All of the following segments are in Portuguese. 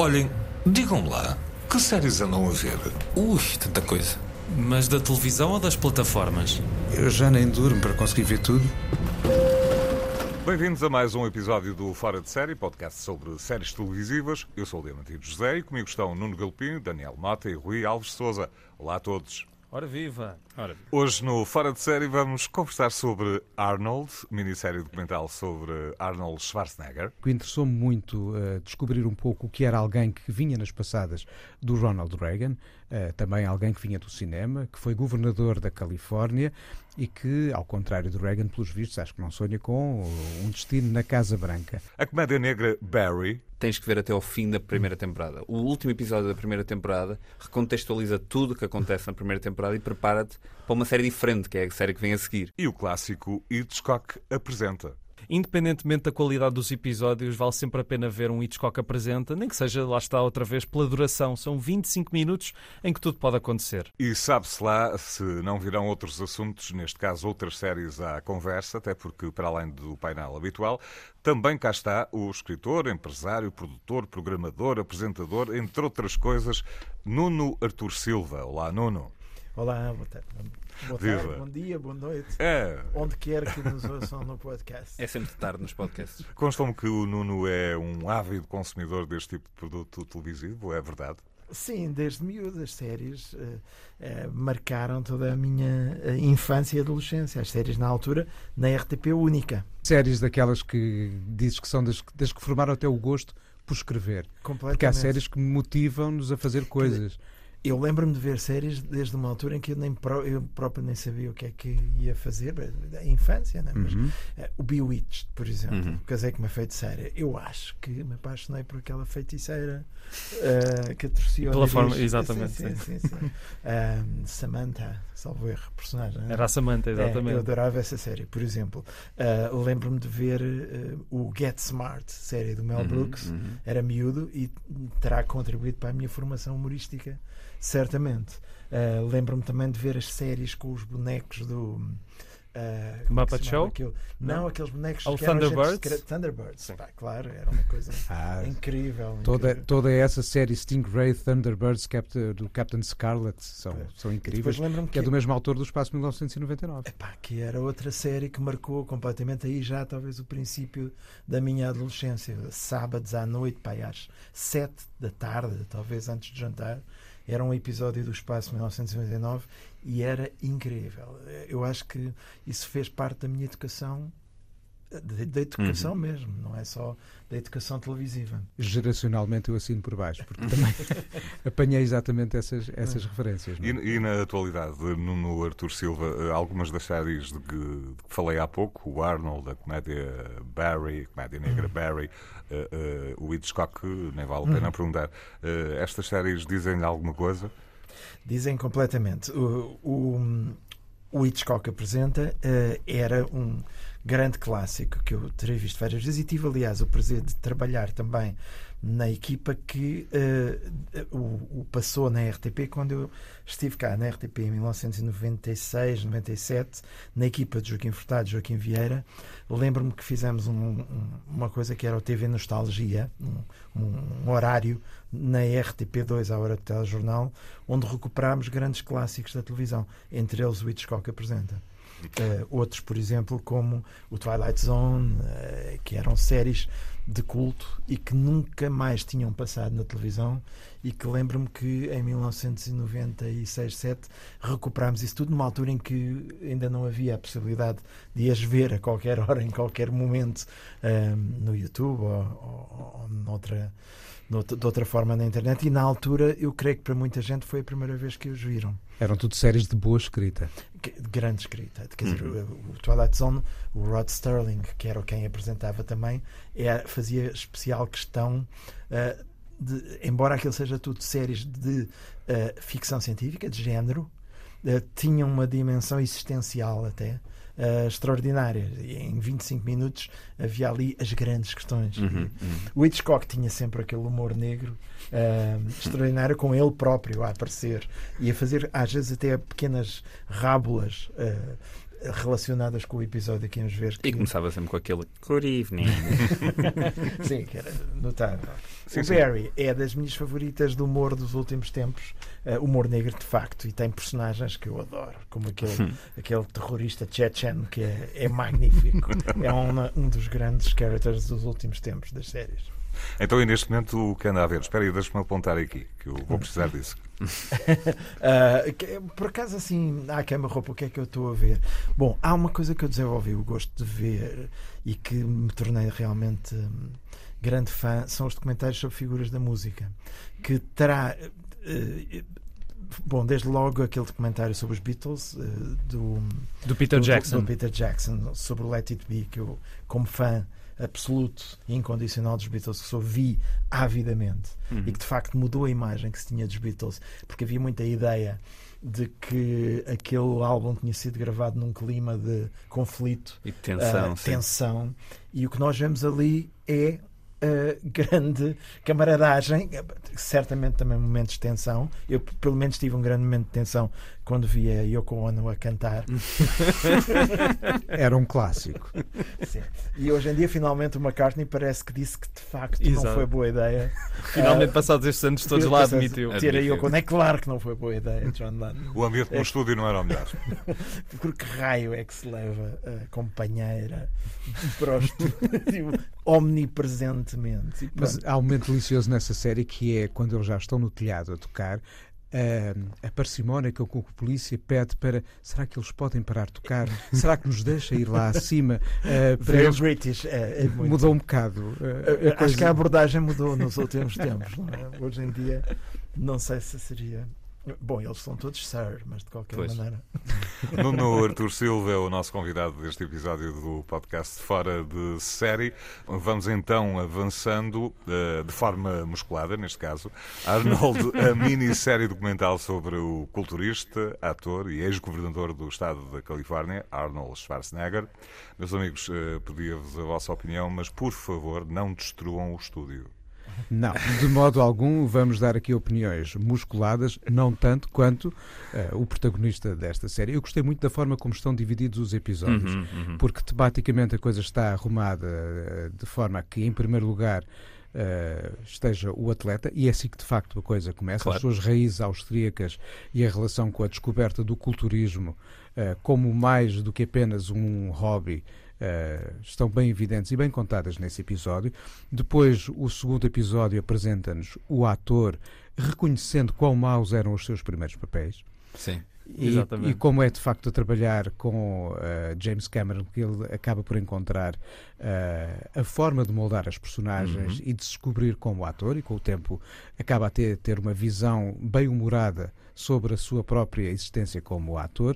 Olhem, digam-me lá, que séries andam a ver? Ui, tanta coisa. Mas da televisão ou das plataformas? Eu já nem durmo para conseguir ver tudo. Bem-vindos a mais um episódio do Fora de Série, podcast sobre séries televisivas. Eu sou o Diamantino José e comigo estão Nuno Galpinho, Daniel Mota e Rui Alves Souza. Olá a todos. Ora viva! Ora viva. Hoje no Fora de Série vamos conversar sobre Arnold, minissérie documental sobre Arnold Schwarzenegger. que interessou-me muito uh, descobrir um pouco o que era alguém que vinha nas passadas do Ronald Reagan, uh, também alguém que vinha do cinema, que foi governador da Califórnia e que, ao contrário do Reagan, pelos vistos, acho que não sonha com um destino na Casa Branca. A comédia negra Barry, tens que ver até ao fim da primeira temporada. O último episódio da primeira temporada recontextualiza tudo o que acontece na primeira temporada e prepara-te para uma série diferente, que é a série que vem a seguir. e o clássico Hitchcock apresenta. Independentemente da qualidade dos episódios, vale sempre a pena ver um Hitchcock apresenta, nem que seja, lá está outra vez, pela duração. São 25 minutos em que tudo pode acontecer. E sabe-se lá se não virão outros assuntos, neste caso outras séries à conversa, até porque, para além do painel habitual, também cá está o escritor, empresário, produtor, programador, apresentador, entre outras coisas, Nuno Artur Silva. Olá, Nuno. Olá, boa tarde. Boa Viva. tarde, bom dia, boa noite. É, Onde quer que nos ouçam no podcast. É sempre tarde nos podcasts. constam-me que o Nuno é um ávido consumidor deste tipo de produto televisivo, é verdade? Sim, desde miúdo as séries eh, eh, marcaram toda a minha eh, infância e adolescência. As séries na altura, na RTP única. Séries daquelas que dizes que são das, das que formaram até o gosto por escrever. Completamente. Porque há séries que motivam-nos a fazer coisas. Eu lembro-me de ver séries desde uma altura em que eu, nem pró- eu próprio nem sabia o que é que ia fazer, a infância, né? mas Uhum. eh, o Bewitched, por exemplo, Uhum. casei com uma feiticeira. Eu acho que me apaixonei por aquela feiticeira eh, que atorcia o Pela forma- exatamente, Sim, sim, sim. Ahm, Samantha, salvo erro, personagem. né? Era a Samantha, É, eu exatamente. adorava essa série. Por exemplo, ah, lembro-me de ver eh, o Get Smart, série do Mel Uhum, Brooks. uhum. Era miúdo e terá contribuído para a minha formação humorística, certamente. Ah, lembro-me também de ver as séries com os bonecos do. é que Muppet Show? aquilo? Não, aqueles bonecos Oh, que eram Thunderbirds? secretos. Thunderbirds, Sim. pá, claro, era uma coisa Ah, incrível. toda, incrível. toda essa série Stingray, Thunderbirds, Captain, do Captain Scarlet são, são E incríveis. lembro-me Que é do mesmo autor do Espaço 1999. Epá, que era outra série que marcou completamente aí já talvez o princípio da minha adolescência. Sábados à noite, pá, às sete da tarde, talvez antes de jantar, era um episódio do Espaço 1999 e era incrível. Eu acho que isso fez parte da minha educação, da educação mesmo, não é só da educação televisiva. Geracionalmente eu assino por baixo, porque também apanhei exatamente essas, essas referências. não é? E, e na atualidade, Nuno Artur Silva, eh, algumas das séries de que, de que falei há pouco, o Arnold, a comédia Barry, a comédia negra Barry, eh, eh, o Hitchcock, nem vale a pena perguntar. Eh, estas séries dizem-lhe alguma coisa? Dizem completamente. O, o, o Hitchcock apresenta era um grande clássico que eu terei visto várias vezes e tive, aliás, o prazer de trabalhar também na equipa que eh, o, o passou na RTP quando eu estive cá na RTP em 1996, 97, na equipa de Joaquim Furtado e Joaquim Vieira. Lembro-me que fizemos um- um- uma coisa que era o TV Nostalgia, um, um horário na RTP2, à hora do telejornal, onde recuperámos grandes clássicos da televisão, entre eles o Hitchcock apresenta. Eh, outros, por exemplo, como o Twilight Zone, eh, que eram séries de culto e que nunca mais tinham passado na televisão e que lembro-me que em 1996, 7 recuperámos isso tudo numa altura em que ainda não havia a possibilidade de as ver a qualquer hora, em qualquer momento eh, no YouTube ou, ou, ou noutra, de outra forma na internet e na altura eu creio que para muita gente foi a primeira vez que os viram Eram tudo séries de boa escrita. que- de grande escrita. Quer dizer, o, o Twilight Zone, o Rod Sterling, que era quem apresentava também, é- fazia especial questão, ah, de, embora aquilo seja tudo séries de ah, ficção científica, de género, ah, tinha uma dimensão existencial até. Ah, extraordinária. E em 25 minutos havia ali as grandes questões. Uhum, O Hitchcock tinha sempre aquele humor negro ah, extraordinário com ele próprio a aparecer e a fazer às vezes até pequenas rábulas ah, relacionadas com o episódio que íamos ver. Que... E começava sempre com aquele Good evening. sim, que era notável. Sim, o sim. Barry é das minhas favoritas do humor dos últimos tempos, uh, humor negro de facto, e tem personagens que eu adoro, como aquele, aquele terrorista Chechen que é, é magnífico. é um, um dos grandes characters dos últimos tempos das séries. Então, e neste momento, o que anda a ver? Espera aí, deixa-me apontar aqui, que eu vou precisar disso. Uh, que- por acaso, assim, à queima-roupa, o que é que eu estou a ver? Bom, há uma coisa que eu desenvolvi o gosto de ver e que me tornei realmente hum, grande fã: são os documentários sobre figuras da música. Que terá. eh, Bom, desde logo aquele documentário sobre os Beatles, eh, do, Do Peter do- Jackson. do Peter Jackson, sobre o Let It Be, que eu, como fã absoluto e incondicional dos Beatles, que só vi avidamente Uhum. e que de facto mudou a imagem que se tinha dos Beatles, porque havia muita ideia de que aquele álbum tinha sido gravado num clima de conflito, E tensão, sim. tensão, e o que nós vemos ali é ah, grande camaradagem, certamente também momentos de tensão. Eu, pelo menos, tive um grande momento de tensão quando vi a Yoko Ono a cantar. Era um clássico. Sim. E hoje em dia, finalmente, o McCartney parece que disse que de facto não Exato. foi boa ideia. Finalmente, Ah, passados estes anos todos lá, admitiu. Ter a. Yoko Ono. É claro que não foi boa ideia, John Lennon. O ambiente no É. estúdio não era o melhor. Por que raio é que se leva a companheira para o estúdio omnipresentemente? Mas há um momento delicioso nessa série que é quando eles já estão no telhado a tocar. Ah, a parcimónia que a polícia pede para será que eles podem parar de tocar? Será que nos deixa ir lá acima? Ah, para eles British. É, é mudou um bocado. Eh, a Acho coisa- que a abordagem mudou nos últimos tempos. não é? Hoje em dia, não sei se seria. Bom, eles são todos Sir, mas de qualquer Pois. maneira. Nuno Artur Silva é o nosso convidado deste episódio do podcast Fora de Série. Vamos então avançando eh, de forma musculada, neste caso. Arnold, a minissérie documental sobre o culturista, ator e ex-governador do estado da Califórnia, Arnold Schwarzenegger. Meus amigos, eh, pedia-vos a vossa opinião, mas por favor, não destruam o estúdio. Não, de modo algum vamos dar aqui opiniões musculadas, não tanto quanto eh, o protagonista desta série. Eu gostei muito da forma como estão divididos os episódios, Uhum, uhum. porque tematicamente a coisa está arrumada eh, de forma que, em primeiro lugar, eh, esteja o atleta, e é assim que de facto a coisa começa, Claro. as suas raízes austríacas e a relação com a descoberta do culturismo eh, como mais do que apenas um hobby. Eh, estão bem evidentes e bem contadas nesse episódio. Depois, o segundo episódio apresenta-nos o ator reconhecendo quão maus eram os seus primeiros papéis. Sim. E, e como é de facto trabalhar com eh, James Cameron, que ele acaba por encontrar eh, a forma de moldar as personagens e de se descobrir como ator, e com o tempo acaba a ter, ter uma visão bem humorada sobre a sua própria existência como ator.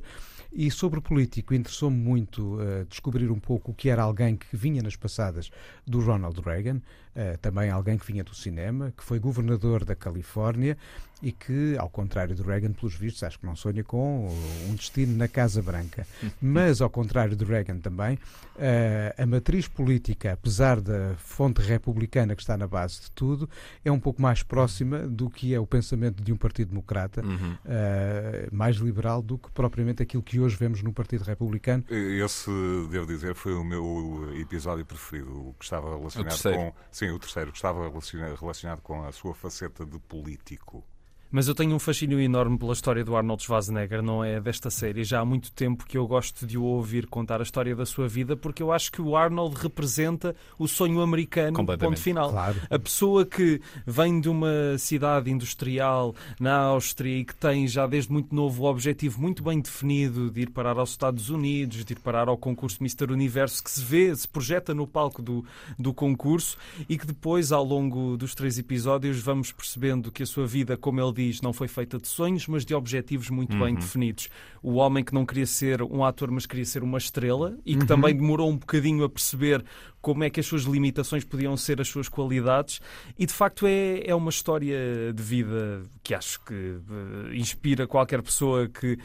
E sobre o político, interessou-me muito eh, descobrir um pouco o que era alguém que vinha nas passadas do Ronald Reagan, eh, também alguém que vinha do cinema, que foi governador da Califórnia e que, ao contrário do Reagan, pelos vistos, acho que não sonha com um destino na Casa Branca. Mas, ao contrário do Reagan também, eh, a matriz política, apesar da fonte republicana que está na base de tudo, é um pouco mais próxima do que é o pensamento de um Partido Democrata, Uhum. eh, mais liberal do que propriamente aquilo que hoje vemos no Partido Republicano. Esse, devo dizer, foi o meu episódio preferido, o que estava relacionado com. Sim, o terceiro, que estava relaciona- relacionado com a sua faceta de político. Mas eu tenho um fascínio enorme pela história do Arnold Schwarzenegger, não é desta série. Já há muito tempo que eu gosto de o ouvir contar a história da sua vida, porque eu acho que o Arnold representa o sonho americano, ponto final. Claro. A pessoa que vem de uma cidade industrial na Áustria e que tem já desde muito novo o objetivo muito bem definido de ir parar aos Estados Unidos, de ir parar ao concurso Mr. Universo, que se vê, se projeta no palco do, do concurso e que depois, ao longo dos três episódios, vamos percebendo que a sua vida, como ele diz, não foi feita de sonhos, mas de objetivos muito bem definidos. O homem que não queria ser um ator, mas queria ser uma estrela e que também demorou um bocadinho a perceber como é que as suas limitações podiam ser as suas qualidades. E de facto é, é uma história de vida que acho que eh, inspira qualquer pessoa que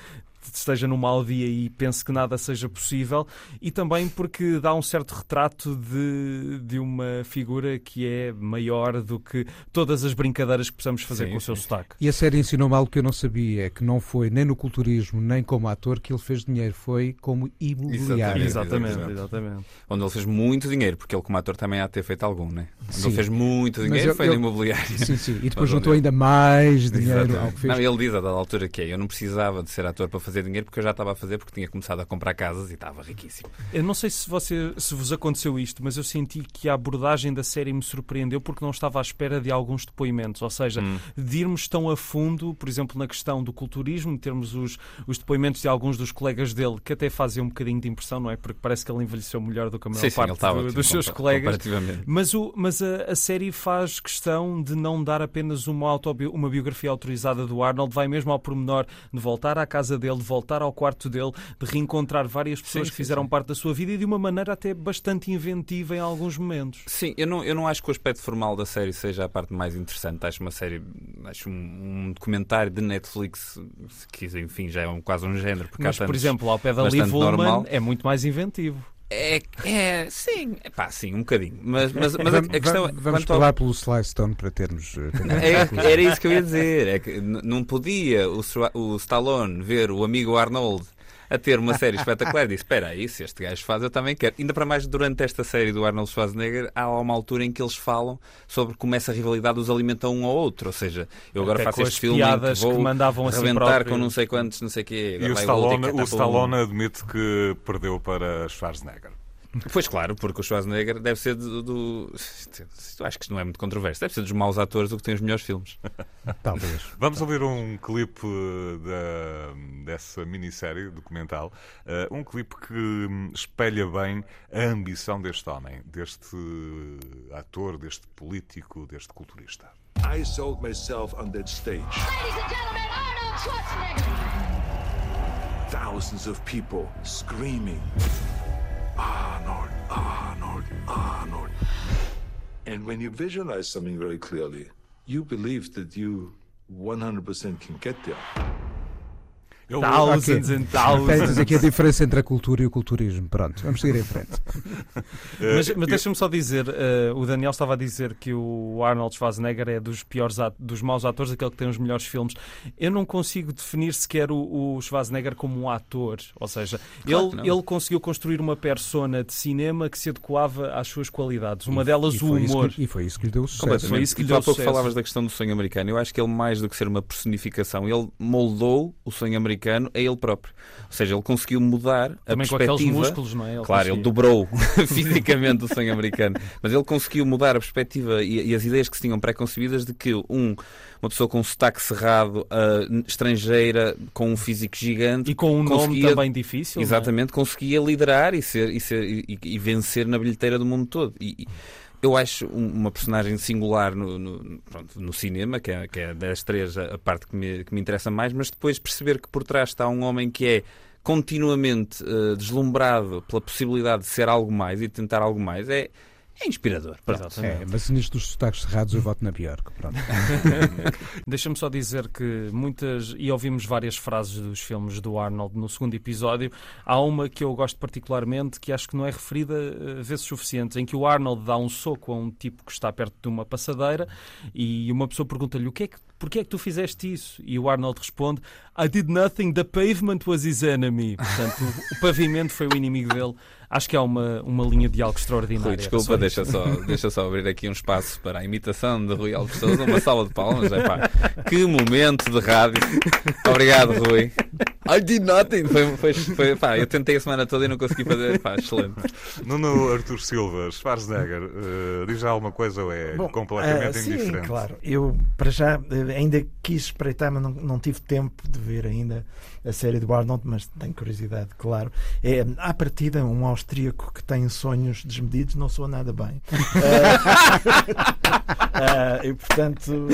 esteja num mau dia e pense que nada seja possível, e também porque dá um certo retrato de, de uma figura que é maior do que todas as brincadeiras que possamos fazer Sim, com o seu sim. E sotaque. a série ensinou-me algo que eu não sabia, é que não foi nem no culturismo, nem como ator que ele fez dinheiro, foi como imobiliário. Exatamente. Exatamente, exatamente. Onde ele fez muito dinheiro, porque ele, como ator, também há de ter feito algum, né? Onde Sim. ele fez muito dinheiro eu- foi eu- no imobiliário. Sim, sim. E depois Mas juntou ainda mais dinheiro Exatamente. ao que fez. Não, ele diz a dada altura que é, eu não precisava de ser ator para fazer dinheiro porque eu já estava a fazer porque tinha começado a comprar casas e estava riquíssimo. Eu não sei se, você, se vos aconteceu isto, mas eu senti que a abordagem da série me surpreendeu porque não estava à espera de alguns depoimentos. Ou seja, Hum. de irmos tão a fundo, por exemplo, na questão do culturismo, termos os, os depoimentos de alguns dos colegas dele que até fazem um bocadinho de impressão, não é? Porque parece que ele envelheceu melhor do que a maior Sim, sim, parte está do- dos seus colegas. Mas, o, mas a, a série faz questão de não dar apenas uma, autobi uma biografia autorizada do Arnold, vai mesmo ao pormenor de voltar à casa dele, de voltar ao quarto dele, de reencontrar várias pessoas Sim, que fizeram sim. parte da sua vida e de uma maneira até bastante inventiva em alguns momentos. Sim, eu não, eu não acho que o aspecto formal da série seja a parte mais interessante. Acho uma série, acho um, um documentário de Netflix que, enfim, já é um, quase um género. Mas, por exemplo, ao pé da Liv Ullman é muito mais inventivo. É, é, sim, é pá, sim, um bocadinho. Mas, mas, mas a, a questão é. vamos quanto ao- falar pelo Sly Stone para termos. eh, É, era isso que eu ia dizer. É que não podia o, o Stallone ver o amigo Arnold a ter uma série espetacular e disse: Espera aí, se este gajo faz, eu também quero. Ainda para mais, durante esta série do Arnold Schwarzenegger, há uma altura em que eles falam sobre como essa rivalidade os alimenta um ao outro. Ou seja, eu agora Até faço este filme em que piadas que vou mandavam a si rebentar próprio. com não sei quantos, não sei o quê. E o Stallone, o. Stallone admite que perdeu para Schwarzenegger. Pois claro, porque o Schwarzenegger deve ser do. do... Acho que isto não é muito controverso. Deve ser dos maus atores do que tem os melhores filmes. Talvez. Vamos ouvir um clipe da, dessa minissérie documental. eh, um clipe que hum, espelha bem a ambição deste homem, deste ator, deste político, deste culturista. I sold myself on that stage. Ladies and gentlemen, Arnold Schwarzenegger. Thousands of people screaming, Ah, Arnold. And when you visualize something very clearly, you believe that you 100% can get there. Ele, Thousands Ok. and Tens thousands. aqui a diferença entre a cultura e o culturismo. Pronto, vamos seguir em frente. Mas, mas deixa-me só dizer, eh, o Daniel estava a dizer que o Arnold Schwarzenegger é dos piores, dos maus atores, aquele que tem os melhores filmes. Eu não consigo definir sequer o, o Schwarzenegger como um ator, ou seja, Claro ele, ele conseguiu construir uma persona de cinema que se adequava às suas qualidades. Uma E- delas e o humor. que- e foi isso que lhe deu o sucesso. Completamente. Foi isso que e lhe tu há deu pouco falavas da questão do sonho americano. Eu acho que ele, mais do que ser uma personificação, ele moldou o sonho americano a ele próprio. Ou seja, ele conseguiu mudar a Também com perspectiva. aqueles músculos, não é? Ele Claro, ele dobrou fisicamente o sonho americano. Mas ele conseguiu mudar a perspectiva e, e as ideias que se tinham pré-concebidas de que um, uma pessoa com um sotaque cerrado, ah, estrangeira, com um físico gigante, E com um nome também difícil. é? Exatamente, conseguia liderar e, ser, e, ser, e, e vencer na bilheteira do mundo todo. E eu acho um- uma personagem singular no, no, pronto, no cinema, que é, que é das três a, parte que me, que me interessa mais, mas depois perceber que por trás está um homem que é continuamente eh, deslumbrado pela possibilidade de ser algo mais e de tentar algo mais, é, é inspirador. Pronto. É, mas nisto dos sotaques cerrados eu voto na Bjork. Deixa-me só dizer que muitas, e ouvimos várias frases dos filmes do Arnold no segundo episódio, há uma que eu gosto particularmente, que acho que não é referida eh, vezes suficientes, em que o Arnold dá um soco a um tipo que está perto de uma passadeira e uma pessoa pergunta-lhe o que é que Porquê é que tu fizeste isso? E o Arnold responde I did nothing, the pavement was his enemy. Portanto, o pavimento foi o inimigo dele. Acho que é uma, uma linha de algo extraordinária. Rui, desculpa, deixa só, deixa só abrir aqui um espaço para a imitação de Rui Alves Souza, uma sala de palmas. Epá, que momento de rádio. Obrigado, Rui. I did nothing. Foi, foi, foi, pá, eu tentei a semana toda e não consegui fazer. Pá, excelente. Nuno Artur Silva, Schwarzenegger, eh, diz já alguma coisa ou é Bom, completamente ah, sim, indiferente? claro. Eu, para já, eh, ainda quis espreitar, mas não, não tive tempo de ver ainda a série do Arnold, mas tenho curiosidade, claro. É, à partida, um austríaco que tem sonhos desmedidos não soa nada bem. Ah, e, portanto,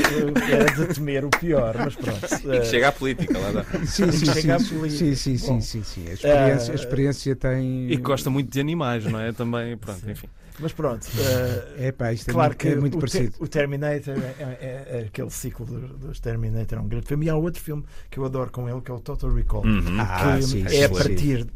era de temer o pior, mas pronto. E que chega à política, lá dá. Sim, sim, chega à Sim, sim, sim, sim, sim. A experiência, a eh, experiência tem. E gosta muito de animais, não é? Também, pronto, enfim. Mas pronto. eh, É pá, isto é claro muito, que é muito o, parecido. Te- o Terminator, é, é- é aquele ciclo do- dos Terminator, é um grande filme. E há outro filme que eu adoro com ele, que é o Total Recall. Uhum. Ah, que sim, é sim, a partir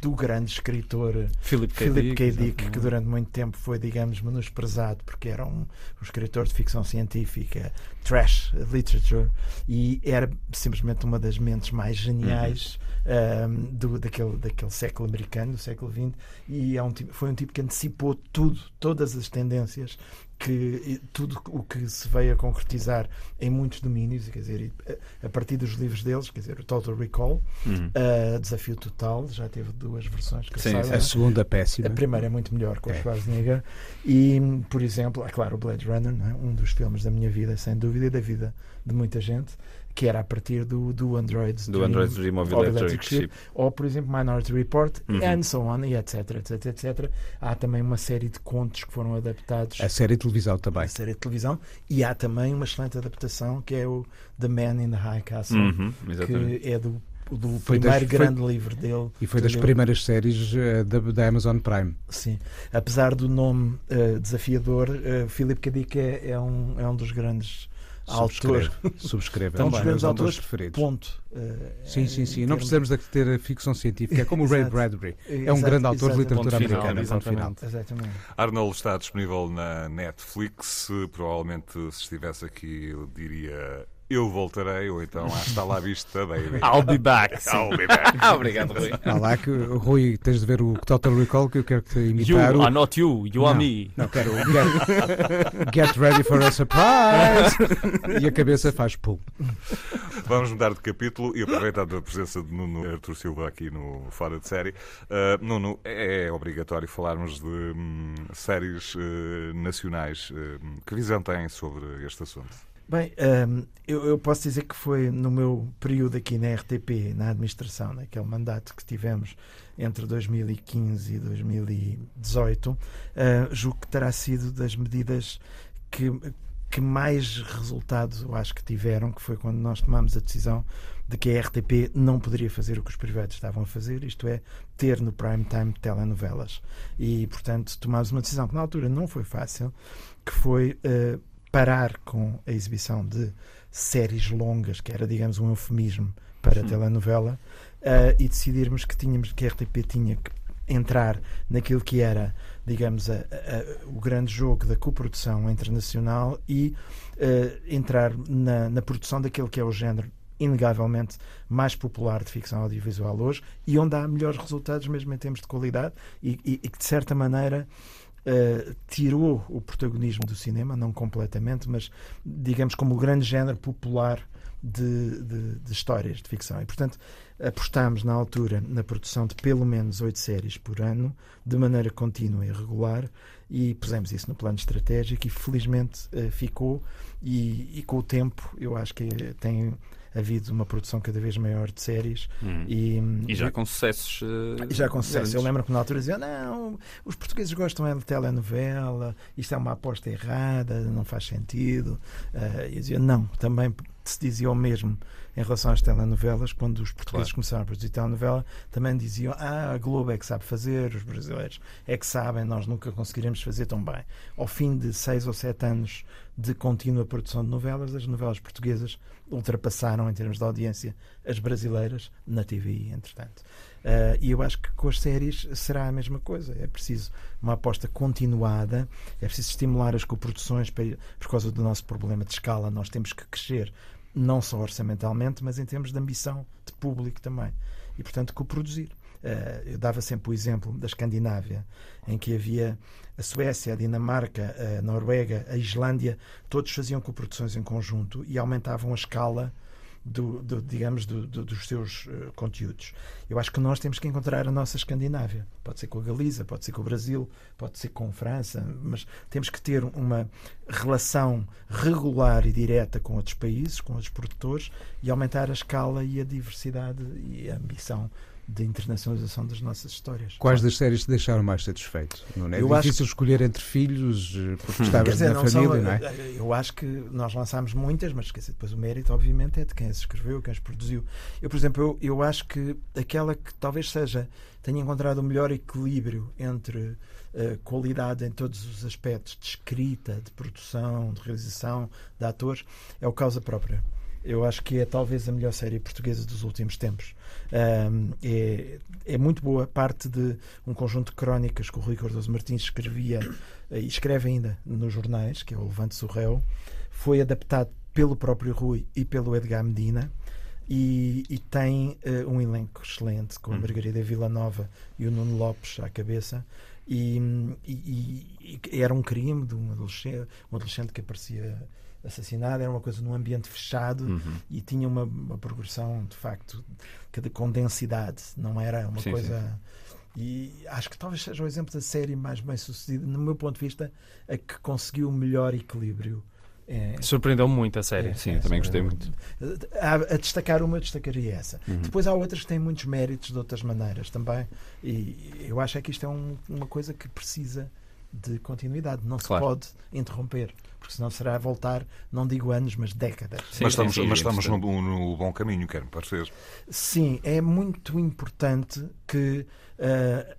do grande escritor Philip K. Philip K. Dick, que durante muito tempo foi, digamos, menosprezado, porque era um, um escritor de ficção científica, trash literature, e era simplesmente uma das mentes mais geniais ahm, do, daquele, daquele século americano, do século XX, e é um tipo- foi um tipo que antecipou tudo, todas as tendências que tudo o que se veio a concretizar em muitos domínios, quer dizer, e, a- partir dos livros deles, quer dizer, o Total Recall, Uhum. uh, Desafio Total, já teve duas versões que Sim. A segunda péssima. A primeira é muito melhor com o É. Schwarzenegger. E, por exemplo, é claro, o Blade Runner, é? um dos filmes da minha vida, sem dúvida, e da vida de muita gente, que era a partir do, do Android's Do Android Dream of of Electric Sheep. ou, por exemplo, Minority Report, Uhum. and so on, e etc, etc, etc. Há também uma série de contos que foram adaptados A série de televisão também. à série de televisão, e há também uma excelente adaptação que é o The Man in the High Castle, Uhum, exatamente. que é do, do Foi das- primeiro foi- grande livro dele. E foi das deu- primeiras séries eh, da, da Amazon Prime. Sim, apesar do nome eh, desafiador, uh, Philip K. Dick é, é um, é um dos grandes autores. Subscreve. É um dos Também, um autores, preferidos. Ponto. Eh, Sim, sim, sim. Não precisamos de ter a ficção científica. É como o Ray. Bradbury. É um grande autor de literatura Ponto final, americana. Ponto final. exatamente. Exatamente. Arnold está disponível na Netflix. Provavelmente, se estivesse aqui, eu diria eu voltarei, ou então hasta lá vista, baby. I'll be back. I'll be back. Ah, obrigado, Rui. Vá lá que, Rui, tens de ver o Total Recall que eu quero te You imitar. o... are not you, you are Não. me. Não, quero o get, get ready for a surprise! e a cabeça faz pum. Vamos mudar de capítulo e aproveitando a presença de Nuno Artur Silva aqui no Fora de Série. uh, Nuno, é obrigatório falarmos de hum, séries uh, nacionais. uh, que visão têm sobre este assunto? Bem, hum, eu, eu posso dizer que foi no meu período aqui na RTP, na administração, naquele mandato que tivemos entre 2015 e 2018, ah, julgo que terá sido das medidas que, que mais resultados eu acho que tiveram, que foi quando nós tomámos a decisão de que a RTP não poderia fazer o que os privados estavam a fazer, isto é, ter no prime time telenovelas. E, portanto, tomámos uma decisão que na altura não foi fácil, que foi ah, parar com a exibição de séries longas, que era, digamos, um eufemismo para a telenovela, eh, e decidirmos que tínhamos que a RTP tinha que entrar naquilo que era, digamos, a- a- o grande jogo da coprodução internacional e eh, entrar na, na produção daquele que é o género inegavelmente mais popular de ficção audiovisual hoje e onde há melhores resultados mesmo em termos de qualidade e, e- e que de certa maneira Uh, tirou o protagonismo do cinema, não completamente, mas digamos como o grande género popular de, de- de histórias de ficção. E, portanto, apostámos na altura na produção de pelo menos oito séries por ano, de maneira contínua e regular, e pusemos isso no plano estratégico e felizmente uh, ficou. E, e com o tempo, eu acho que tem havido uma produção cada vez maior de séries Hum. e, E já com sucessos. e já com sucesso. Eu lembro que na altura diziam: não, os portugueses gostam é de telenovela, isto é uma aposta errada, não faz sentido. Eh, e eu dizia: não, também se dizia o mesmo em relação às telenovelas, quando os portugueses Claro. começaram a produzir telenovela, também diziam: ah, a Globo é que sabe fazer, os brasileiros é que sabem, nós nunca conseguiremos fazer tão bem. Ao fim de seis ou sete anos de contínua produção de novelas, as novelas portuguesas ultrapassaram, em termos de audiência, as brasileiras na TVI, entretanto. Uh, e eu acho que com as séries será a mesma coisa. É preciso uma aposta continuada, é preciso estimular as coproduções para- por causa do nosso problema de escala. Nós temos que crescer, não só orçamentalmente, mas em termos de ambição de público também. E, portanto, coproduzir. Uh, eu dava sempre o exemplo da Escandinávia, em que havia a Suécia, a Dinamarca, a Noruega, a Islândia, todos faziam coproduções em conjunto e aumentavam a escala do, do, digamos, do- do- dos seus eh, conteúdos. Eu acho que nós temos que encontrar a nossa Escandinávia. Pode ser com a Galiza, pode ser com o Brasil, pode ser com a França, mas temos que ter uma relação regular e direta com outros países, com outros produtores e aumentar a escala e a diversidade e a ambição de internacionalização das nossas histórias. Quais das séries te deixaram mais satisfeito? Não é Eu difícil escolher entre filhos, eh, porque estavas dizer, na não são, família, não é? eh, Eu acho que nós lançámos muitas, mas dizer, depois o mérito, obviamente, é de quem as escreveu, quem as produziu. Eu, por exemplo, eu, eu acho que aquela que talvez seja, tenha encontrado o melhor equilíbrio entre eh, qualidade em todos os aspectos de escrita, de produção, de realização, de atores, é o Causa Própria. Eu acho que é talvez a melhor série portuguesa dos últimos tempos. Ahm, é, é muito boa, parte de um conjunto de crónicas que o Rui Cardoso Martins escrevia eh, e escreve ainda nos jornais, que é o Levante Sorrel. Foi adaptado pelo próprio Rui e pelo Edgar Medina. E, e tem eh, um elenco excelente com a Margarida Villanova e o Nuno Lopes à cabeça. E, e- e- e era um crime de um adolescente, um adolescente que aparecia assassinado, era uma coisa num ambiente fechado Uhum. e tinha uma, uma progressão de facto que de- com densidade, não era uma Sim, coisa. E acho que talvez seja o exemplo da série mais bem sucedida, no meu ponto de vista, a que conseguiu o melhor equilíbrio. É, Surpreendeu-me muito a série. é, Sim, é, também gostei muito. A, a destacar uma, eu destacaria essa. Uhum. Depois há outras que têm muitos méritos de outras maneiras também. E eu acho é que isto é um- uma coisa que precisa de continuidade. Não se Claro. pode interromper, porque senão será voltar, não digo anos, mas décadas. Sim, mas estamos, sim, mas é estamos no, no bom caminho, quero-me parecer. Sim, é muito importante que eh,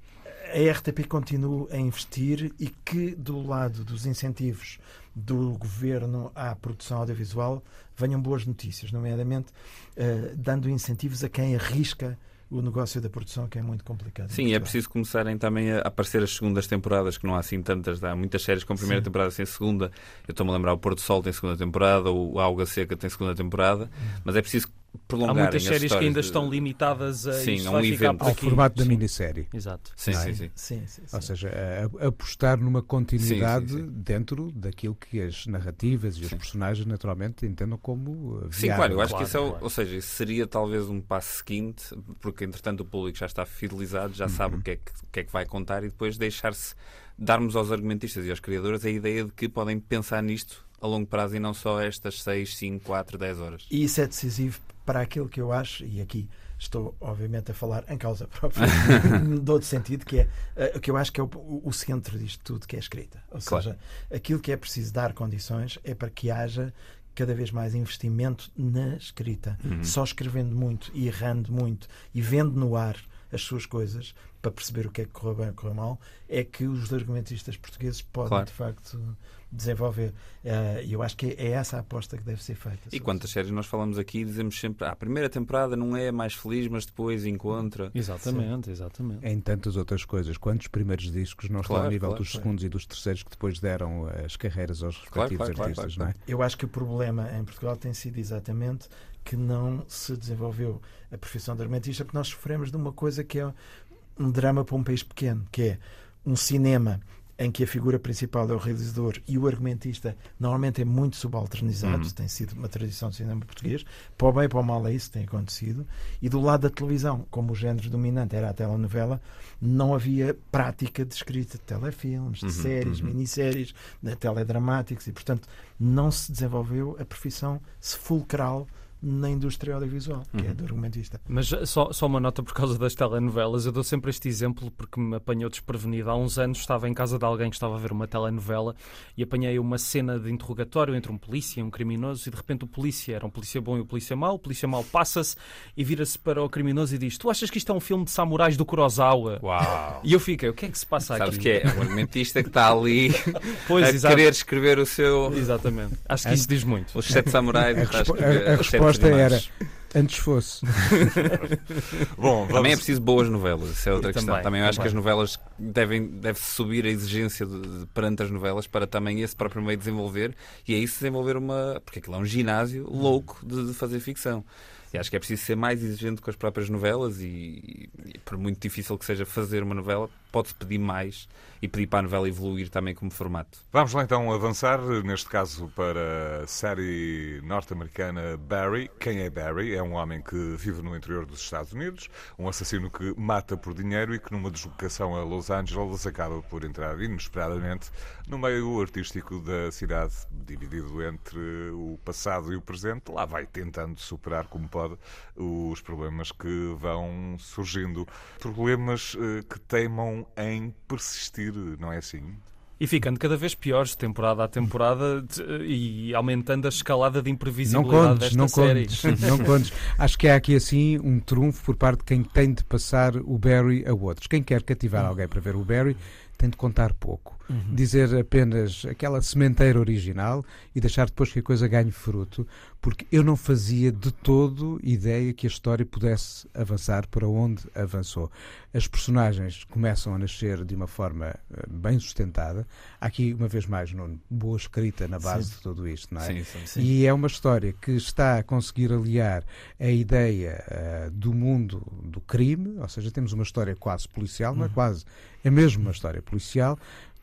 a RTP continue a investir e que, do lado dos incentivos do governo à produção audiovisual, venham boas notícias, nomeadamente eh, dando incentivos a quem arrisca o negócio da produção, que é muito complicado. Sim, é preciso começarem também a aparecer as segundas temporadas, que não há assim tantas. Há muitas séries com primeira Sim. temporada sem segunda. Eu estou-me a lembrar, o Porto Sol tem segunda temporada, o Alga Seca tem segunda temporada, mas é preciso Há prolongarem muitas as séries que ainda de- estão limitadas a Sim, um vai ficar evento. Ao formato da Sim. minissérie. Exato. Sim, é? sim, sim. Sim, sim, sim. Ou seja, a- a- apostar numa continuidade Sim, sim, sim. dentro daquilo que as narrativas e os Sim. personagens naturalmente entendam como uh, Sim, viável. claro, eu acho Claro, que isso é, claro. ou seja, isso seria talvez um passo seguinte, porque entretanto o público já está fidelizado, já sabe Uhum. o que, é que, o que é que vai contar e depois deixar-se darmos aos argumentistas e aos criadores a ideia de que podem pensar nisto a longo prazo e não só estas 6, 5, 4, 10 horas. E isso é decisivo para aquilo que eu acho, e aqui estou obviamente a falar em causa própria, de outro sentido, que é eh, o que eu acho que é o, o centro disto tudo, que é a escrita. Ou Claro. seja, aquilo que é preciso dar condições é para que haja cada vez mais investimento na escrita. Uhum. Só escrevendo muito e errando muito e vendo no ar as suas coisas para perceber o que é que correu bem e correu mal, é que os argumentistas portugueses podem Claro. de facto desenvolver. Eh, E eu acho que é essa a aposta que deve ser feita. E quantas séries nós falamos aqui dizemos sempre ah, a primeira temporada não é a mais feliz, mas depois encontra. Exatamente, exatamente. Em tantas outras coisas. Quantos primeiros discos não estão Claro, ao nível claro, dos claro. segundos e dos terceiros que depois deram as carreiras aos Claro, respectivos claro, claro, artistas, claro, não é? Eu acho que o problema em Portugal tem sido exatamente que não se desenvolveu a profissão de argumentista, porque nós sofremos de uma coisa que é um drama para um país pequeno, que é um cinema em que a figura principal é o realizador e o argumentista normalmente é muito subalternizado, Uhum. tem sido uma tradição do cinema português, para o bem e para o mal é isso que tem acontecido, e do lado da televisão, como o género dominante era a telenovela, não havia prática de escrita de telefilmes, de Uhum, séries, uhum. minisséries, de teledramáticos, e portanto não se desenvolveu a profissão fulcral na indústria audiovisual, que é Uhum. do argumentista. Mas só, só uma nota por causa das telenovelas. Eu dou sempre este exemplo porque me apanhou desprevenido. Há uns anos estava em casa de alguém que estava a ver uma telenovela e apanhei uma cena de interrogatório entre um polícia e um criminoso e de repente o polícia era um polícia bom e o polícia mau. O polícia mau passa-se e vira-se para o criminoso e diz: Tu achas que isto é um filme de samurais do Kurosawa? Uau! E eu fiquei: O que é que se passa Sabes aqui? que é um argumentista que está ali Pois, a exato. querer escrever o seu. Exatamente. Acho que isso diz muito. Os sete samurais A, a resposta era antes fosse. Bom, vamos... Também é preciso boas novelas, isso é outra Também, questão. Também eu acho que também. as novelas devem deve-se subir a exigência de, de- perante as novelas para também esse próprio meio desenvolver e aí se desenvolver uma. Porque aquilo é um ginásio louco de, de fazer ficção. E acho que é preciso ser mais exigente com as próprias novelas e, e por muito difícil que seja fazer uma novela, pode-se pedir mais e pedir para a novela evoluir também como formato. Vamos lá então avançar, neste caso para a série norte-americana Barry. Quem é Barry? É um homem que vive no interior dos Estados Unidos, um assassino que mata por dinheiro e que numa deslocação a Los Angeles acaba por entrar inesperadamente no meio artístico da cidade, dividido entre o passado e o presente. Lá vai tentando superar como pode os problemas que vão surgindo. Problemas uh, que teimam em persistir, não é assim? E ficando cada vez piores, temporada a temporada, e aumentando a escalada de imprevisibilidade não contes, desta não série. Contes, não contes. Acho que há aqui assim um trunfo por parte de quem tem de passar o Barry a outros. Quem quer cativar alguém para ver o Barry tem de contar pouco. Uhum. Dizer apenas aquela sementeira original e deixar depois que a coisa ganhe fruto, porque eu não fazia de todo ideia que a história pudesse avançar para onde avançou. As personagens começam a nascer de uma forma eh, bem sustentada. Há aqui, uma vez mais, Nuno, boa escrita na base sim. de tudo isto, não é? Sim, sim, sim. E é uma história que está a conseguir aliar a ideia uh, do mundo do crime, ou seja, temos uma história quase policial, uhum. não é quase, é mesmo uma história policial,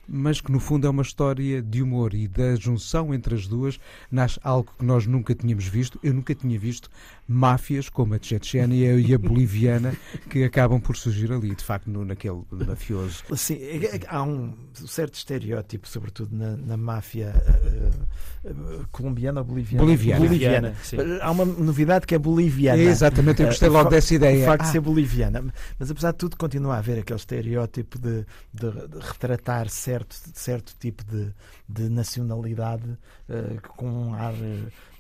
mas que no fundo é uma história de humor e da junção entre as duas nasce algo que nós nunca tínhamos visto. Eu nunca tinha visto máfias como a Chechênia e a boliviana que acabam por surgir ali, de facto, no, naquele mafioso. Sim, é há um certo estereótipo, sobretudo na, na máfia uh, uh, colombiana ou boliviana? Boliviana. boliviana. Há uma novidade que é boliviana. É, exatamente, eu gostei logo uh, dessa ideia. O facto ah. de ser boliviana. Mas apesar de tudo, continua a haver aquele estereótipo de, de, de retratar certo, certo tipo de, de nacionalidade com um ar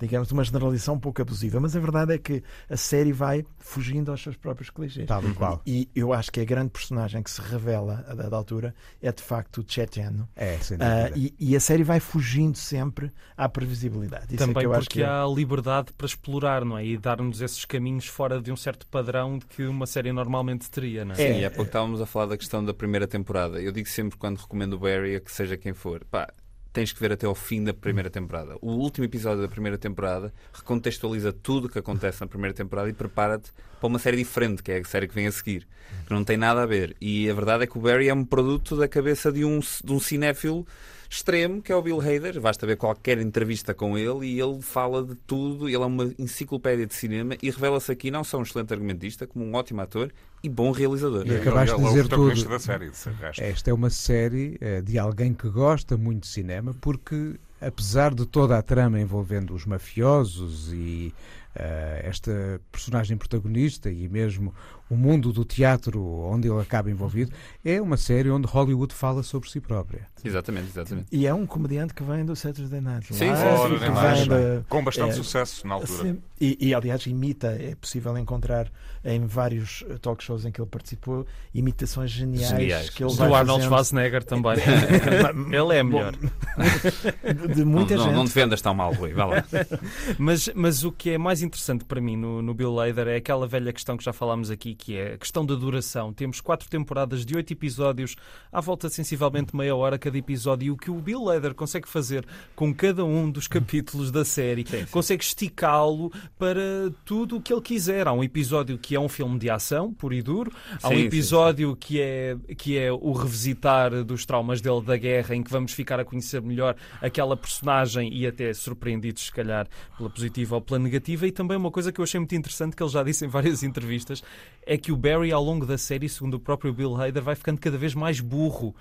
digamos, uma generalização um pouco abusiva, mas a verdade é que a série vai fugindo aos seus próprios clichês. Tal e qual. E eu acho que a grande personagem que se revela a dada altura é de facto o Chetano. É, sem uh, e, e, a série vai fugindo sempre à previsibilidade. Isso Também é que eu porque acho que há liberdade para explorar, não é? E dar-nos esses caminhos fora de um certo padrão de que uma série normalmente teria, não é? Sim, é, há pouco estávamos a falar da questão da primeira temporada. Eu digo sempre quando recomendo o Barry a que seja quem for, pá, tens que ver até ao fim da primeira temporada. O último episódio da primeira temporada recontextualiza tudo o que acontece na primeira temporada e prepara-te para uma série diferente, que é a série que vem a seguir, que não tem nada a ver. E a verdade é que o Barry é um produto da cabeça de um, de um cinéfilo extremo, que é o Bill Hader. Basta ver qualquer entrevista com ele e ele fala de tudo. Ele é uma enciclopédia de cinema e revela-se aqui não só um excelente argumentista, como um ótimo ator e bom realizador. E acabaste de dizer tudo. Da série, Esta é uma série eh, de alguém que gosta muito de cinema, porque apesar de toda a trama envolvendo os mafiosos e uh, esta personagem protagonista e mesmo o mundo do teatro onde ele acaba envolvido, é uma série onde Hollywood fala sobre si própria. Exatamente, exatamente. E é um comediante que vem do Saturday Night Live. Sim, sim, sim. De, com bastante é, sucesso na altura. Sim, e, e, aliás, imita, é possível encontrar em vários talk shows em que ele participou, imitações geniais, geniais. que ele Do Arnold Schwarzenegger também. ele é melhor. de, de muita não, gente. Não, não defendas tão mal, Rui, vá lá. mas, mas o que é mais interessante para mim no, no Bill Hader é aquela velha questão que já falámos aqui, que é a questão da duração. Temos quatro temporadas de oito episódios, à volta de sensivelmente meia hora cada episódio, e o que o Bill Hader consegue fazer com cada um dos capítulos da série, sim, sim. consegue esticá-lo para tudo o que ele quiser. Há um episódio que é um filme de ação, puro e duro, há um episódio Que, é, que é o revisitar dos traumas dele da guerra, em que vamos ficar a conhecer melhor aquela personagem e até surpreendidos, se calhar, pela positiva ou pela negativa. E também uma coisa que eu achei muito interessante, que ele já disse em várias entrevistas, é que o Barry, ao longo da série, segundo o próprio Bill Hader, vai ficando cada vez mais burro.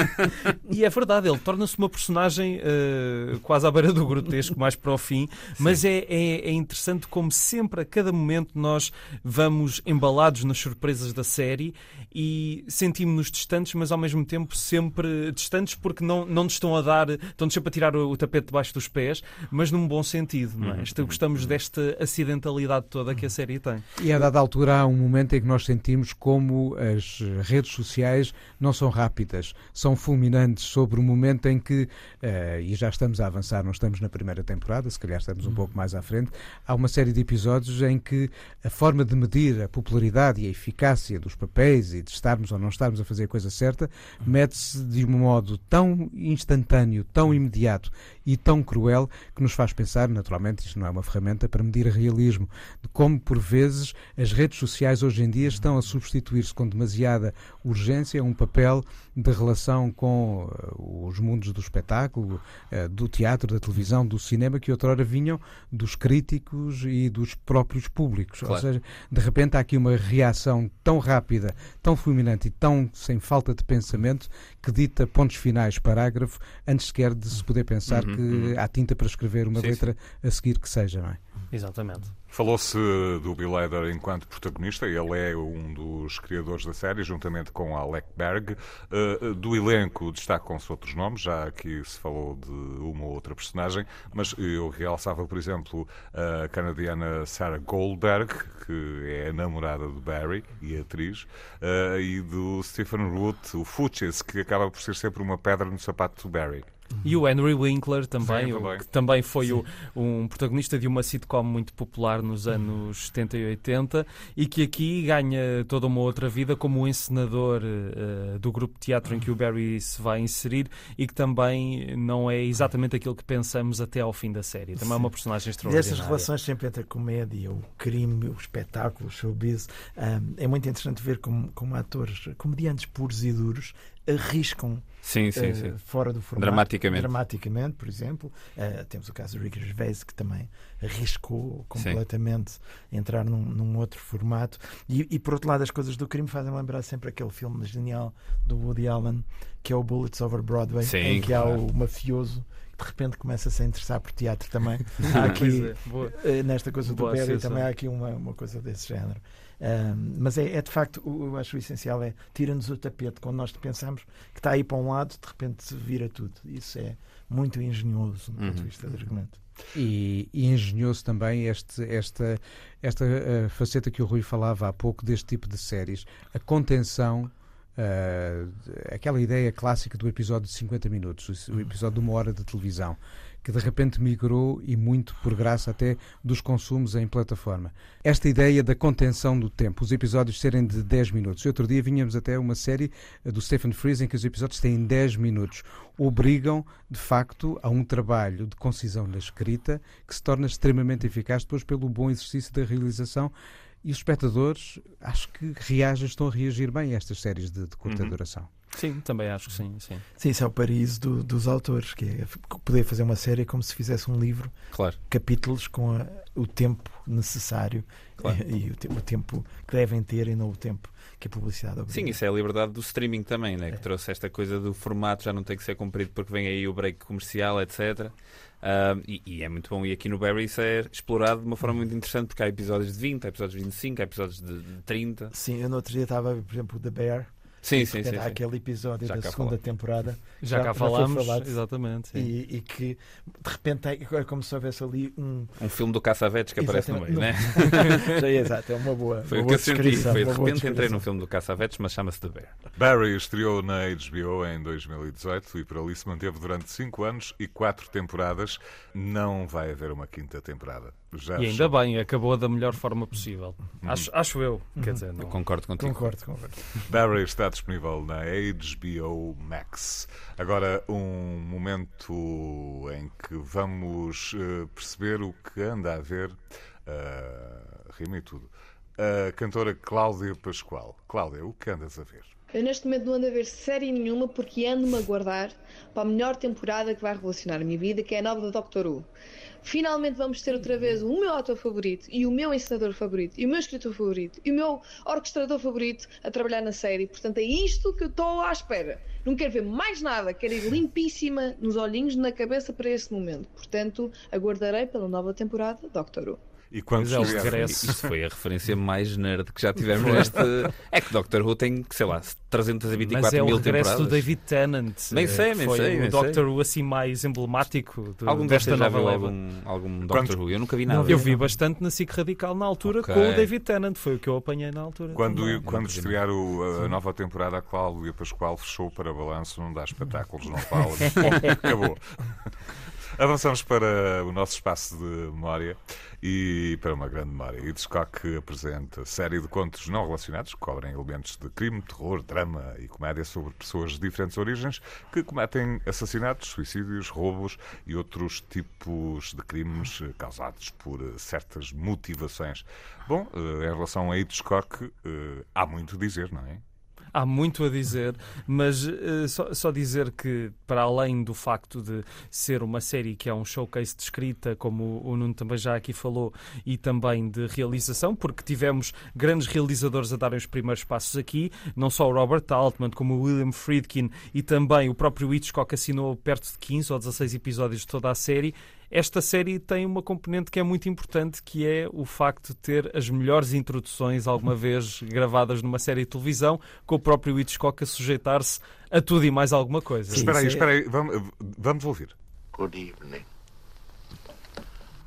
e é verdade, ele torna-se uma personagem uh, quase à beira do grotesco, mais para o fim, mas é, é, é, interessante como sempre, a cada momento, nós vamos embalados nas surpresas da série e sentimos-nos distantes, mas ao mesmo tempo sempre distantes porque não, não nos estão a dar, estão-nos sempre a tirar o, o, tapete debaixo dos pés, mas num bom sentido. Não é? Uhum. Gostamos desta acidentalidade toda que a série tem. E a dada altura há um momento em que nós sentimos como as redes sociais não são rápidas, são fulminantes sobre o momento em que, uh, e já estamos a avançar, não estamos na primeira temporada, se calhar estamos um pouco mais à frente, há uma série de episódios em que a forma de medir a popularidade e a eficácia dos papéis e de estarmos ou não estarmos a fazer a coisa certa mede-se de um modo tão instantâneo, tão imediato e tão cruel que nos faz pensar, naturalmente, isto não é uma ferramenta para medir realismo, de como por vezes as redes sociais hoje em dia estão a substituir-se com demasiada urgência um papel de relação com uh, os mundos do espetáculo, uh, do teatro, da televisão, do cinema, que outrora vinham dos críticos e dos próprios públicos. Claro. Ou seja, de repente há aqui uma reação tão rápida, tão fulminante e tão sem falta de pensamento que dita pontos finais, parágrafo, antes sequer de se poder pensar uhum, que uhum. há tinta para escrever uma sim, letra sim. a seguir que seja, não é? Exatamente. Falou-se do Bill Hader enquanto protagonista, ele é um dos criadores da série, juntamente com Alec Berg. Uh, do elenco destacam-se outros nomes, já aqui se falou de uma ou outra personagem, mas eu realçava, por exemplo, a canadiana Sarah Goldberg, que é a namorada de Barry e atriz, uh, e do Stephen Root, o Fuchs, que acaba por ser sempre uma pedra no sapato do Barry. E o Henry Winkler também, Sim, o- que também foi o- um protagonista de uma sitcom muito popular nos anos 70 e 80 e que aqui ganha toda uma outra vida como o encenador eh, do grupo de teatro em que o Barry se vai inserir e que também não é exatamente aquilo que pensamos até ao fim da série. Também é uma personagem extraordinária. Destas relações sempre entre a comédia, o crime, o espetáculo, o showbiz, hum, é muito interessante ver como, como atores, comediantes puros e duros, arriscam Sim, sim, eh, sim. fora do formato. Dramaticamente. Dramaticamente, por exemplo. Eh, temos o caso do Ricky Gervais, que também arriscou completamente entrar num, num outro formato. E, e, por outro lado, as coisas do crime fazem lembrar sempre aquele filme genial do Woody Allen, que é o Bullets Over Broadway, em que há claro. o mafioso que de repente começa a se interessar por teatro também. Há aqui, é, eh, nesta coisa do Boa Barry associação. também há aqui uma, uma coisa desse género. Mas é, é de facto, o- eu acho o essencial é tira-nos o tapete quando nós pensamos que está aí para um lado, de repente se vira tudo. Isso é muito engenhoso do ponto de Uhum. vista de argumento. E, e engenhoso também este, esta, esta eh, faceta que o Rui falava há pouco deste tipo de séries, a contenção, eh, aquela ideia clássica do episódio de 50 minutos, o episódio de uma hora de televisão, que de repente migrou e muito por graça até dos consumos em plataforma. Esta ideia da contenção do tempo, os episódios serem de 10 minutos. Outro dia vinhamos até uma série eh, do Stephen Frears em que os episódios têm 10 minutos. Obrigam, de facto, a um trabalho de concisão na escrita que se torna extremamente eficaz depois pelo bom exercício da realização. E os espectadores, acho que reagem, estão a reagir bem a estas séries de, de curta Uhum. duração. Sim, também acho que sim. sim. Sim, isso é o paraíso do- dos autores, que é poder fazer uma série como se fizesse um livro, Claro. capítulos com a- o tempo necessário Claro. e, e o, te- o tempo que devem ter e não o tempo que a publicidade obriga. Sim, isso é a liberdade do streaming também, né? que trouxe esta coisa do formato já não tem que ser cumprido porque vem aí o break comercial, etc. Ah, e, e é muito bom. E aqui no Barry isso é explorado de uma forma muito interessante porque há episódios de 20, há episódios de 25, há episódios de, de 30. Sim, eu no outro dia estava a ver, por exemplo, o The Bear. Sim, sim, sim. há sim. aquele episódio Já da cá segunda falamos. temporada Já, Já- cá falado. exatamente. sim. e, e que de repente é é como se houvesse ali um. Um filme do Caça-Vetes que aparece no meio, né? Exatamente. Já é exato, é uma boa. Foi uma o que eu senti. Foi, de repente entrei no filme do Caça-Vetes, mas chama-se The Bear. Barry estreou na HBO em 2018 e por ali se manteve durante 5 anos e 4 temporadas. Não vai haver uma quinta temporada. Já E ainda bem, acabou da melhor forma possível. Acho, acho eu. Quer dizer, Eu não. concordo contigo. Concordo, concordo. Barry está disponível na HBO Max. Agora, um momento em que vamos eh, perceber o que anda a ver, uh, rima e tudo. A cantora Cláudia Pascoal. Cláudia, o que andas a ver? Eu neste momento não ando a ver série nenhuma porque ando-me a guardar para a melhor temporada que vai revolucionar a minha vida, que é a nova do Doctor Who. Finalmente vamos ter outra vez o meu autor favorito e o meu ensinador favorito e o meu escritor favorito e o meu orquestrador favorito a trabalhar na série. Portanto, é isto que eu estou à espera. Não quero ver mais nada, quero ir limpíssima nos olhinhos, na cabeça para esse momento. Portanto, aguardarei pela nova temporada Doctor Who. E quando Pois é, o regresso. Isto foi a referência mais nerd que já tivemos neste. É que Doctor Who tem, sei lá, 324 Mas é o mil regresso temporadas. do David Tennant. Bem eh, sei, bem foi sei, o Doctor sei. Who assim mais emblemático de, Algum de desta nova viu leva. algum, algum Quando- Doctor Who? Eu nunca vi nada. Não Eu vi bastante na SIC Radical na altura Ok. com o David Tennant, foi o que eu apanhei na altura. Quando, quando não vi estrear o- a nova temporada, a Cláudia Pascoal fechou para balanço, não dá espetáculos, não fala. Acabou. Avançamos para o nosso espaço de memória e para uma grande memória. Hitchcock apresenta série de contos não relacionados que cobrem elementos de crime, terror, drama e comédia sobre pessoas de diferentes origens que cometem assassinatos, suicídios, roubos e outros tipos de crimes causados por certas motivações. Bom, eh, em relação a Hitchcock, eh, há muito a dizer, não é? Há muito a dizer, mas eh, só, só dizer que, para além do facto de ser uma série que é um showcase de escrita, como o Nuno também já aqui falou, e também de realização, porque tivemos grandes realizadores a darem os primeiros passos aqui, não só o Robert Altman, como o William Friedkin e também o próprio Hitchcock assinou perto de 15 ou 16 episódios de toda a série. Esta série tem uma componente que é muito importante, que é o facto de ter as melhores introduções alguma vez gravadas numa série de televisão, com o próprio Hitchcock a sujeitar-se a tudo e mais alguma coisa. Sim. Espera aí, espera aí, vamos, vamos ouvir. Good evening.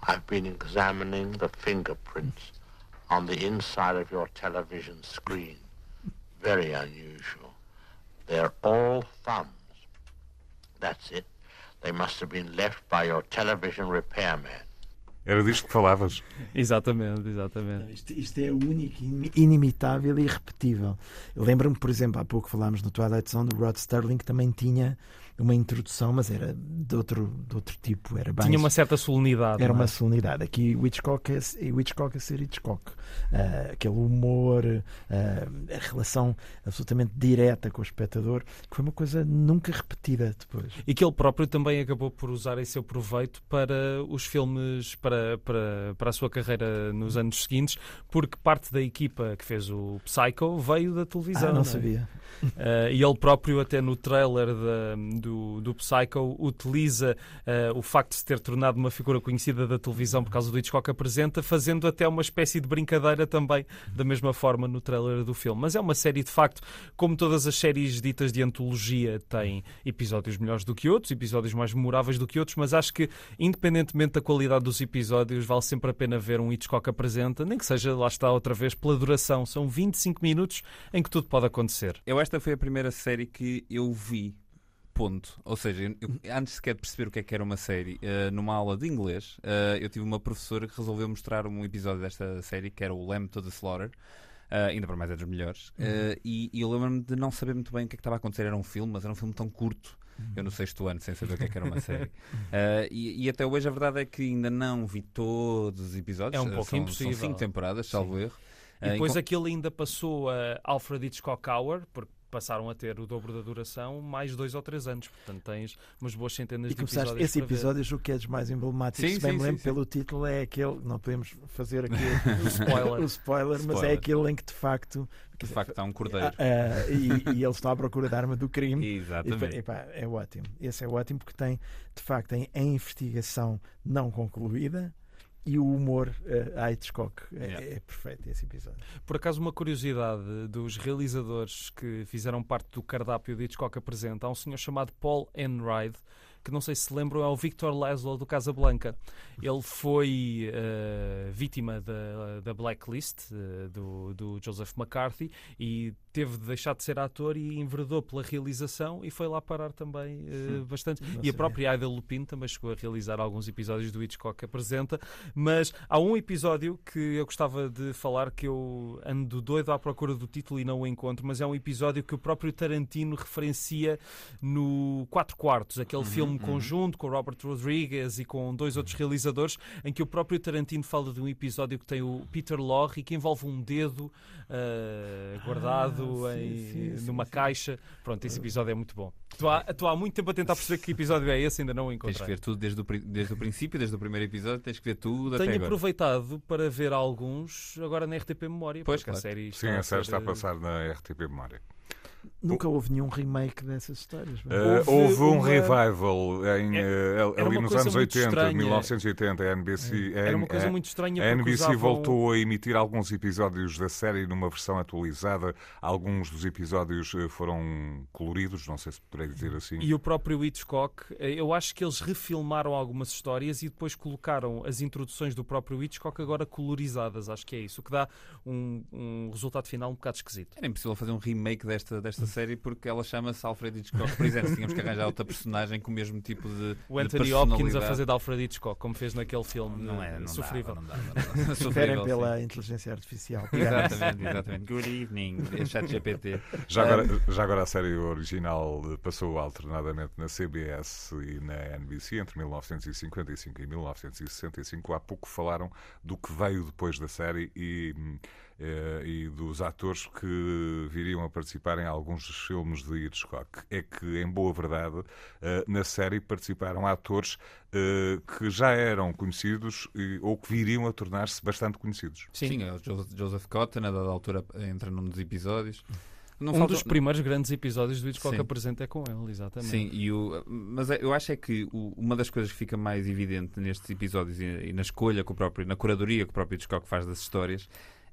I've been examining the fingerprints on the inside of your television screen. Very unusual. They're all thumbs. That's it. They must have been left by your television repairman. Era disto que falavas. Exatamente, exatamente. Isto, isto é único, in- inimitável e irrepetível. Eu lembro-me, por exemplo, há pouco falámos no Twilight Zone do Rod Sterling, que também tinha uma introdução, mas era de outro, de outro tipo. Era bem Tinha uma certa solenidade. Era não é? uma solenidade. Aqui o Hitchcock é, o Hitchcock a ser Hitchcock. Ah, aquele humor, ah, a relação absolutamente direta com o espectador, que foi uma coisa nunca repetida depois. E que ele próprio também acabou por usar em seu proveito para os filmes, para, para, para a sua carreira nos anos seguintes, porque parte da equipa que fez o Psycho veio da televisão. Ah, não é? sabia. Uh, e ele próprio, até no trailer da- do, do Psycho, utiliza uh, o facto de se ter tornado uma figura conhecida da televisão por causa do Hitchcock apresenta, fazendo até uma espécie de brincadeira também, da mesma forma no trailer do filme. Mas é uma série, de facto, como todas as séries ditas de antologia, tem episódios melhores do que outros, episódios mais memoráveis do que outros, mas acho que, independentemente da qualidade dos episódios, vale sempre a pena ver um Hitchcock apresenta, nem que seja, lá está outra vez, pela duração. São 25 minutos em que tudo pode acontecer. Eu esta foi a primeira série que eu vi. Ponto. Ou seja, eu- antes sequer de perceber o que é que era uma série, eh, numa aula de inglês, eh, eu tive uma professora que resolveu mostrar um episódio desta série, que era o Lamb to the Slaughter. eh, ainda para mais é dos melhores. Eh, e, e eu lembro-me de não saber muito bem o que é que estava a acontecer. Era um filme, mas era um filme tão curto. Eu no sexto ano, sem saber o que é que era uma série. Eh, e, e até hoje a verdade é que ainda não vi todos os episódios. É um pouco são, impossível. São cinco temporadas, salvo erro. E depois aquilo ainda passou a Alfred Hitchcock Hour, porque passaram a ter o dobro da duração, mais dois ou três anos. Portanto, tens umas boas centenas E de episódios. esse episódio, julgo que é dos mais emblemáticos. Sim, Se bem sim, me lembro sim, pelo título, é aquele. Não podemos fazer aqui O spoiler. o spoiler, mas é Spoiler. aquele em que de facto. de facto há um cordeiro. Ah, ah, e, e eles estão à procura da arma do crime. E, Exatamente. epá, é ótimo. Esse é ótimo porque tem, de facto, tem a investigação não concluída e o humor uh, a Hitchcock. É, Yeah. é perfeito esse episódio. Por acaso, uma curiosidade dos realizadores que fizeram parte do cardápio de Hitchcock apresenta, há um senhor chamado Paul Enright, que não sei se lembram, é o Victor Laszlo do Casablanca. Ele foi eh, vítima da, da blacklist eh, do, do Joseph McCarthy e teve de deixar de ser ator e enveredou pela realização e foi lá parar também eh, bastante. Não E a própria Ida Lupino também chegou a realizar alguns episódios do Hitchcock que apresenta, mas há um episódio que eu gostava de falar que eu ando doido à procura do título e não o encontro, mas é um episódio que o próprio Tarantino referencia no Quatro Quartos, aquele filme conjunto com Robert Rodriguez e com dois outros realizadores, em que o próprio Tarantino fala de um episódio que tem o Peter Lorre e que envolve um dedo ah, guardado sim, em- sim, sim, numa sim. caixa. Pronto, esse episódio é muito bom. Estou há, estou há muito tempo a tentar perceber que episódio é esse, ainda não o Tens que encontrei. ver tudo desde o, pri- desde o princípio, desde o primeiro episódio, tens que ver tudo até Tenho agora. aproveitado para ver alguns agora na RTP Memória, Pois, porque a claro. série Sim, está a série está a passar na RTP Memória. Nunca houve nenhum remake dessas histórias. não é? Eh, Houve houve um uma- revival em, É- eh, era ali uma nos coisa anos muito 80, estranha. 1980. A NBC, Era uma coisa a- muito estranha A porque NBC usavam- voltou a emitir alguns episódios da série numa versão atualizada. Alguns dos episódios eh, foram coloridos, não sei se poderei dizer assim. E o próprio Hitchcock, eh, eu acho que eles refilmaram algumas histórias e depois colocaram as introduções do próprio Hitchcock agora colorizadas, acho que é isso, o que dá um, um resultado final um bocado esquisito. Era impossível fazer um remake desta, desta série porque ela chama-se Alfred Hitchcock Presents. Tínhamos que arranjar outra personagem com o mesmo tipo de. O de Anthony Hopkins a fazer de Alfred Hitchcock, como fez naquele filme Não é, não sofrível. Dava, não dava, não dava. Sofrível, pela sim. inteligência artificial. Exatamente, exatamente. Good evening, chat GPT. Já agora, já agora a série original passou alternadamente na CBS e na NBC entre 1955 e 1965. Há pouco falaram do que veio depois da série e, eh, e dos atores que viriam a participar em alguns dos filmes de Hitchcock. É que, em boa verdade, eh, na série participaram atores eh, que já eram conhecidos ou que viriam a tornar-se bastante conhecidos. Sim. Sim, é Joseph, Joseph Cotton, a dada altura entra num dos episódios. Não um dos primeiros grandes episódios do Hitchcock Sim. apresenta é com ele, exatamente. Sim, e o, mas é- eu acho é que o- uma das coisas que fica mais evidente nestes episódios e, e na escolha que o próprio, na curadoria que o próprio Hitchcock faz das histórias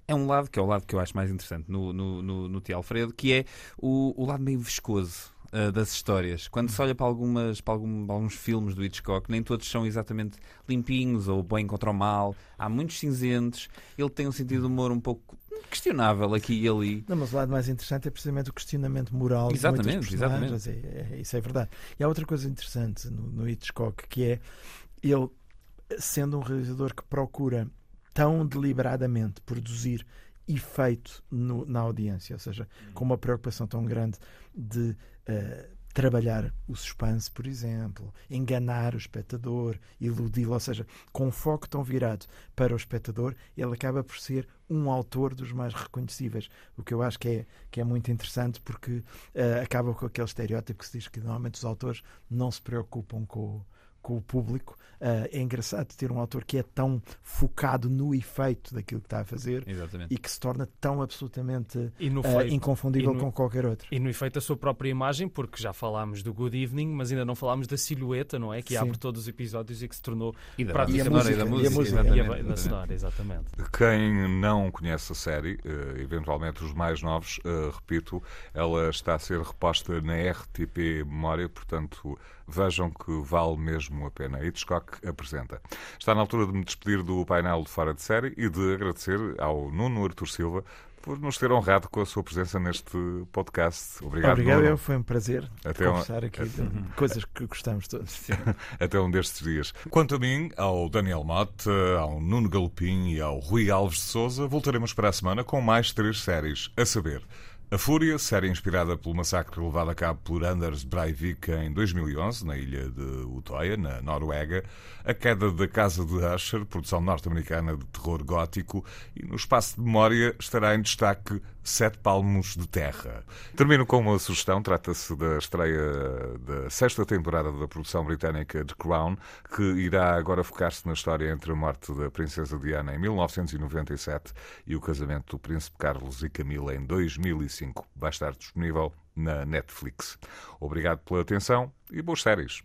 é um lado que é o lado que eu acho mais interessante no, no, no, no Tio Alfredo, que é o, o lado meio viscoso ah, das histórias. Quando se olha para, algumas, para, algum- alguns filmes do Hitchcock, nem todos são exatamente limpinhos ou bem contra o mal. Há muitos cinzentos. Ele tem um sentido de humor um pouco questionável aqui e ali. Não, mas o lado mais interessante é precisamente o questionamento moral Exatamente, personagens. É, é- isso é verdade. E há outra coisa interessante no, no Hitchcock que é ele, sendo um realizador que procura tão deliberadamente produzir efeito no- na audiência, ou seja, com uma preocupação tão grande de trabalhar o suspense, por exemplo, enganar o espectador, iludi-lo, ou seja, com um foco tão virado para o espectador, ele acaba por ser um autor dos mais reconhecíveis, o que eu acho que é, que é muito interessante porque eh, acaba com aquele estereótipo que se diz que normalmente os autores não se preocupam com o, com o público. Eh, é engraçado ter um autor que é tão focado no efeito daquilo que está a fazer Exatamente. e que se torna tão absolutamente E no eh, feito- inconfundível e no- com qualquer outro. E no efeito a sua própria imagem, porque já falámos do Good Evening, mas ainda não falámos da silhueta, não é? Que Sim. abre todos os episódios e que se tornou E da prática- banda sonora e da e a música. música. e a, exatamente, na exatamente. sonora, exatamente. Quem não conhece a série, eh, eventualmente os mais novos, eh, repito, ela está a ser reposta na RTP Memória, portanto vejam que vale mesmo a pena. Hitchcock apresenta. Está na altura de me despedir do painel de Fora de Série e de agradecer ao Nuno Artur Silva por nos ter honrado com a sua presença neste podcast. Obrigado, Obrigado, Nuno. Foi um prazer Até um- conversar aqui de coisas que gostamos todos. Até um destes dias. Quanto a mim, ao Daniel Mota, ao Nuno Galopim e ao Rui Alves de Souza, voltaremos para a semana com mais três séries, a saber... A Fúria, série inspirada pelo massacre levado a cabo por Anders Breivik em 2011, na ilha de Utoya, na Noruega. A queda da Casa de Usher, produção norte-americana de terror gótico. E no espaço de memória estará em destaque Sete Palmos de Terra. Termino com uma sugestão. Trata-se da estreia da sexta temporada da produção britânica The Crown, que irá agora focar-se na história entre a morte da Princesa Diana em 1997 e o casamento do Príncipe Carlos e Camila em 2005. Vai estar disponível na Netflix. Obrigado pela atenção e boas séries.